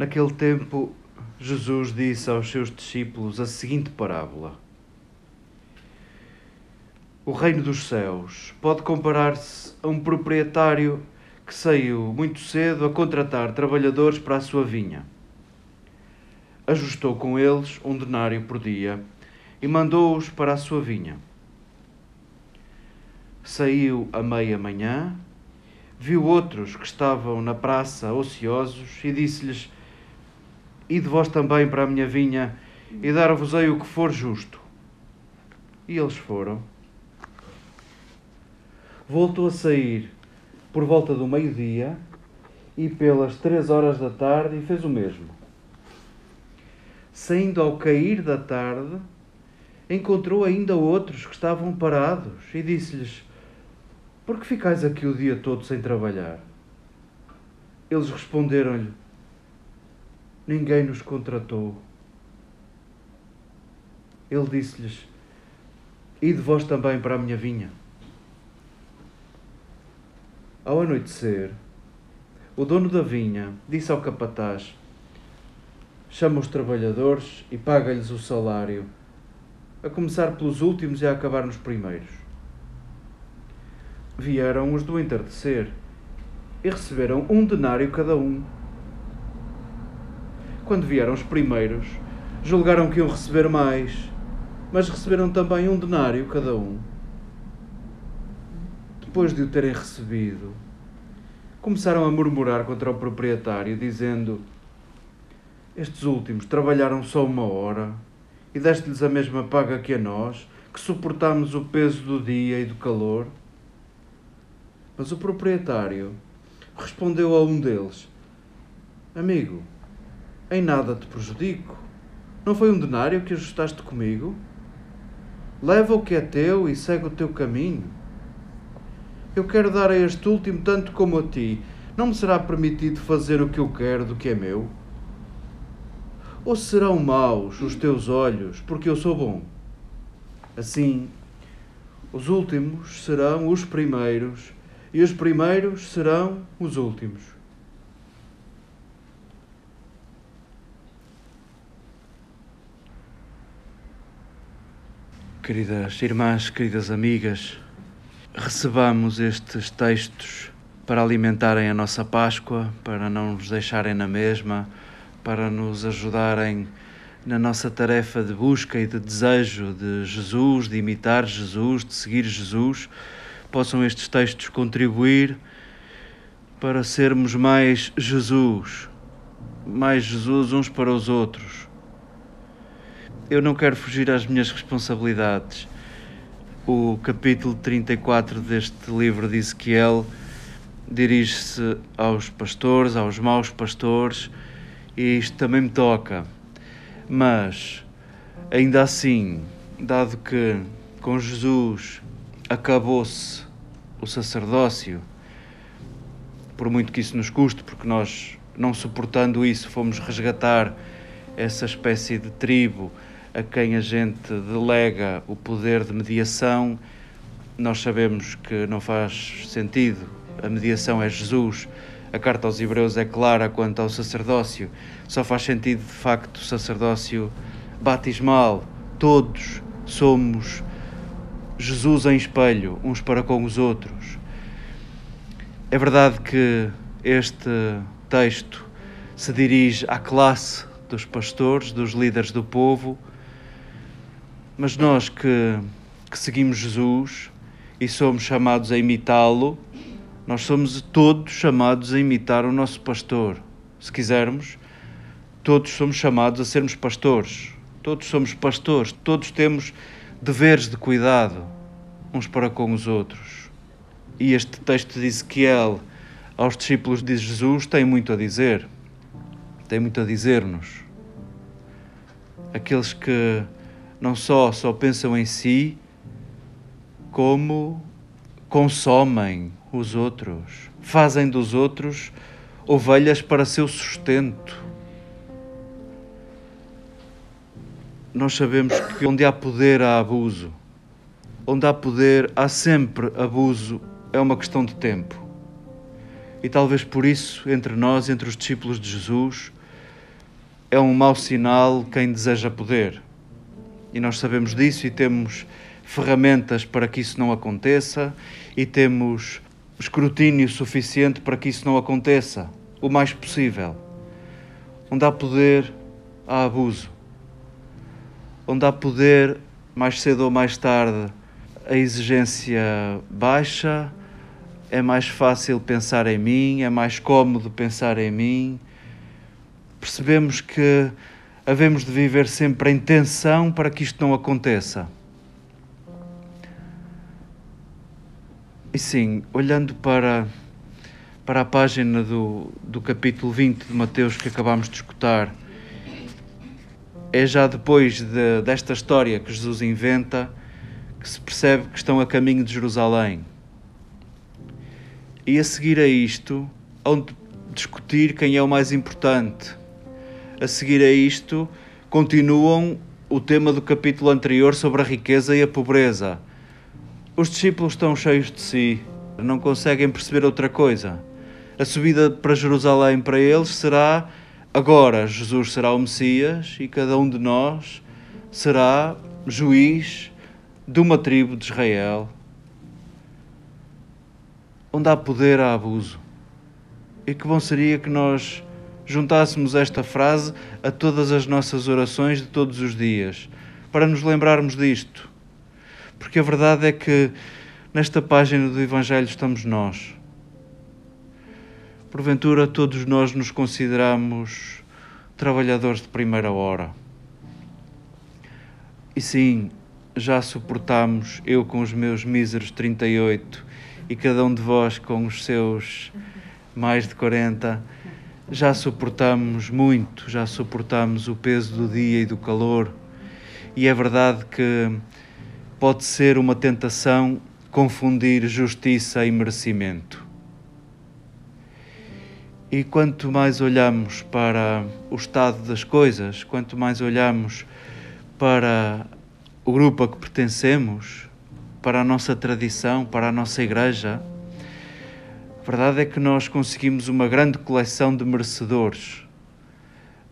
Naquele tempo, Jesus disse aos seus discípulos a seguinte parábola: O reino dos céus pode comparar-se a um proprietário que saiu muito cedo a contratar trabalhadores para a sua vinha. Ajustou com eles um denário por dia e mandou-os para a sua vinha. Saiu à meia-manhã, viu outros que estavam na praça ociosos e disse-lhes: Ide vós também para a minha vinha e dar-vos-ei o que for justo. E eles foram. Voltou a sair por volta do meio-dia e pelas três horas da tarde e fez o mesmo. Saindo ao cair da tarde, encontrou ainda outros que estavam parados e disse-lhes: Por que ficais aqui o dia todo sem trabalhar? Eles responderam-lhe: ninguém nos contratou. Ele disse-lhes: Ide vós também para a minha vinha. Ao anoitecer, o dono da vinha disse ao capataz: Chama os trabalhadores e paga-lhes o salário, a começar pelos últimos e a acabar nos primeiros. Vieram os do entardecer e receberam um denário cada um quando vieram os primeiros, julgaram que iam receber mais, mas receberam também um denário cada um. Depois de o terem recebido, começaram a murmurar contra o proprietário, dizendo: Estes últimos trabalharam só uma hora e deste-lhes a mesma paga que a nós, que suportamos o peso do dia e do calor. Mas o proprietário respondeu a um deles: Amigo, em nada te prejudico. Não foi um denário que ajustaste comigo? Leva o que é teu e segue o teu caminho. Eu quero dar a este último tanto como a ti. Não me será permitido fazer o que eu quero do que é meu? Ou serão maus os teus olhos, porque eu sou bom? Assim, os últimos serão os primeiros, e os primeiros serão os últimos. Queridas irmãs, queridas amigas, recebamos estes textos para alimentarem a nossa Páscoa, para não nos deixarem na mesma, para nos ajudarem na nossa tarefa de busca e de desejo de Jesus, de imitar Jesus, de seguir Jesus. Possam estes textos contribuir para sermos mais Jesus, mais Jesus uns para os outros eu não quero fugir às minhas responsabilidades. O capítulo 34 deste livro de Ezequiel dirige-se aos pastores, aos maus pastores, e isto também me toca. Mas, ainda assim, dado que com Jesus acabou-se o sacerdócio, por muito que isso nos custe, porque nós, não suportando isso, fomos resgatar essa espécie de tribo a quem a gente delega o poder de mediação, nós sabemos que não faz sentido. A mediação é Jesus. A carta aos Hebreus é clara quanto ao sacerdócio. Só faz sentido, de facto, o sacerdócio batismal. Todos somos Jesus em espelho, uns para com os outros. É verdade que este texto se dirige à classe dos pastores, dos líderes do povo, mas nós que, que seguimos Jesus e somos chamados a imitá-lo, nós somos todos chamados a imitar o nosso pastor. Se quisermos, todos somos chamados a sermos pastores. Todos somos pastores, todos temos deveres de cuidado uns para com os outros. E este texto de Ezequiel aos discípulos de Jesus tem muito a dizer. Tem muito a dizer-nos. Aqueles que não só só pensam em si, como consomem os outros, fazem dos outros ovelhas para seu sustento. Nós sabemos que onde há poder há abuso. Onde há poder há sempre abuso, é uma questão de tempo. E talvez por isso, entre nós, entre os discípulos de Jesus, é um mau sinal quem deseja poder. E nós sabemos disso e temos ferramentas para que isso não aconteça e temos escrutínio suficiente para que isso não aconteça, o mais possível. Onde há poder, há abuso. Onde há poder, mais cedo ou mais tarde, a exigência baixa, é mais fácil pensar em mim, é mais cômodo pensar em mim. Percebemos que havemos de viver sempre em tensão para que isto não aconteça. E sim, olhando para, para a página do, do capítulo 20 de Mateus que acabámos de escutar, é já depois de, desta história que Jesus inventa que se percebe que estão a caminho de Jerusalém. E a seguir a isto, onde discutir quem é o mais importante. A seguir a isto, continuam o tema do capítulo anterior sobre a riqueza e a pobreza os discípulos estão cheios de si, não conseguem perceber outra coisa. A subida para Jerusalém para eles será agora Jesus será o Messias e cada um de nós será juiz de uma tribo de Israel. Onde há poder, há abuso. E que bom seria que nós juntássemos esta frase a todas as nossas orações de todos os dias, para nos lembrarmos disto porque a verdade é que nesta página do Evangelho estamos nós. Porventura, todos nós nos consideramos trabalhadores de primeira hora. E sim, já suportamos, eu com os meus míseros 38 e cada um de vós com os seus mais de 40, já suportamos muito, já suportamos o peso do dia e do calor. E é verdade que pode ser uma tentação confundir justiça e merecimento. E quanto mais olhamos para o estado das coisas, quanto mais olhamos para o grupo a que pertencemos, para a nossa tradição, para a nossa igreja, a verdade é que nós conseguimos uma grande coleção de merecedores,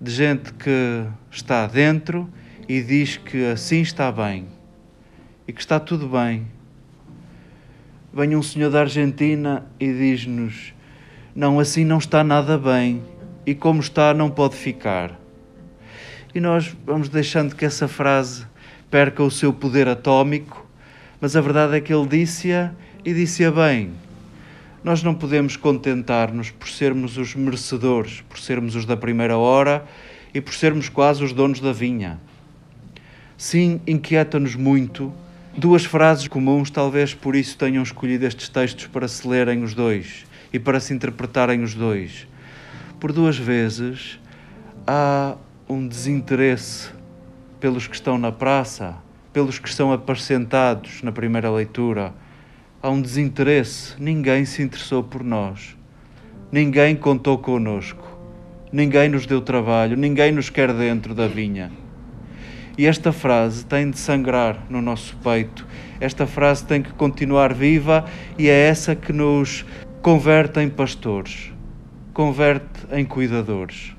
de gente que está dentro e diz que assim está bem e que está tudo bem. Vem um senhor da Argentina e diz-nos: Não, assim não está nada bem, e como está, não pode ficar. E nós vamos deixando que essa frase perca o seu poder atómico, mas a verdade é que ele disse-a e disse-a bem. Nós não podemos contentar-nos por sermos os merecedores, por sermos os da primeira hora e por sermos quase os donos da vinha. Sim, inquieta-nos muito Duas frases comuns, talvez por isso tenham escolhido estes textos para se lerem os dois e para se interpretarem os dois. Por duas vezes há um desinteresse pelos que estão na praça, pelos que estão apacentados na primeira leitura. Há um desinteresse, ninguém se interessou por nós, ninguém contou conosco, ninguém nos deu trabalho, ninguém nos quer dentro da vinha. E esta frase tem de sangrar no nosso peito. Esta frase tem que continuar viva e é essa que nos converte em pastores, converte em cuidadores.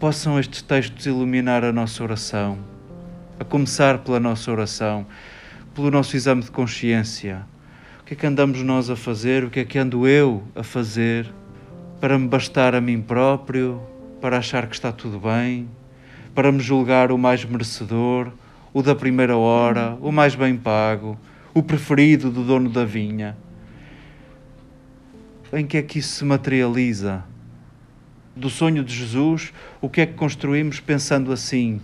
Possam estes textos iluminar a nossa oração, a começar pela nossa oração, pelo nosso exame de consciência. Que é que andamos nós a fazer? O que é que ando eu a fazer para me bastar a mim próprio, para achar que está tudo bem? para me julgar o mais merecedor, o da primeira hora, o mais bem pago, o preferido do dono da vinha. Em que é que isso se materializa? Do sonho de Jesus, o que é que construímos pensando assim?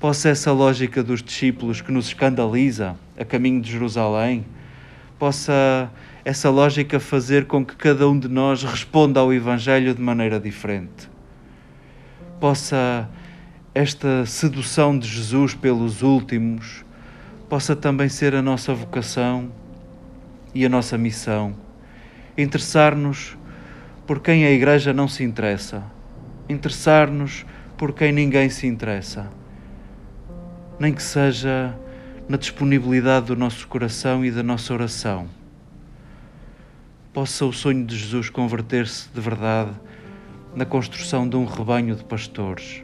Possa essa lógica dos discípulos que nos escandaliza a caminho de Jerusalém, possa essa lógica fazer com que cada um de nós responda ao Evangelho de maneira diferente. Possa esta sedução de Jesus pelos últimos possa também ser a nossa vocação e a nossa missão. Interessar-nos por quem a Igreja não se interessa, interessar-nos por quem ninguém se interessa, nem que seja na disponibilidade do nosso coração e da nossa oração. Possa o sonho de Jesus converter-se de verdade na construção de um rebanho de pastores.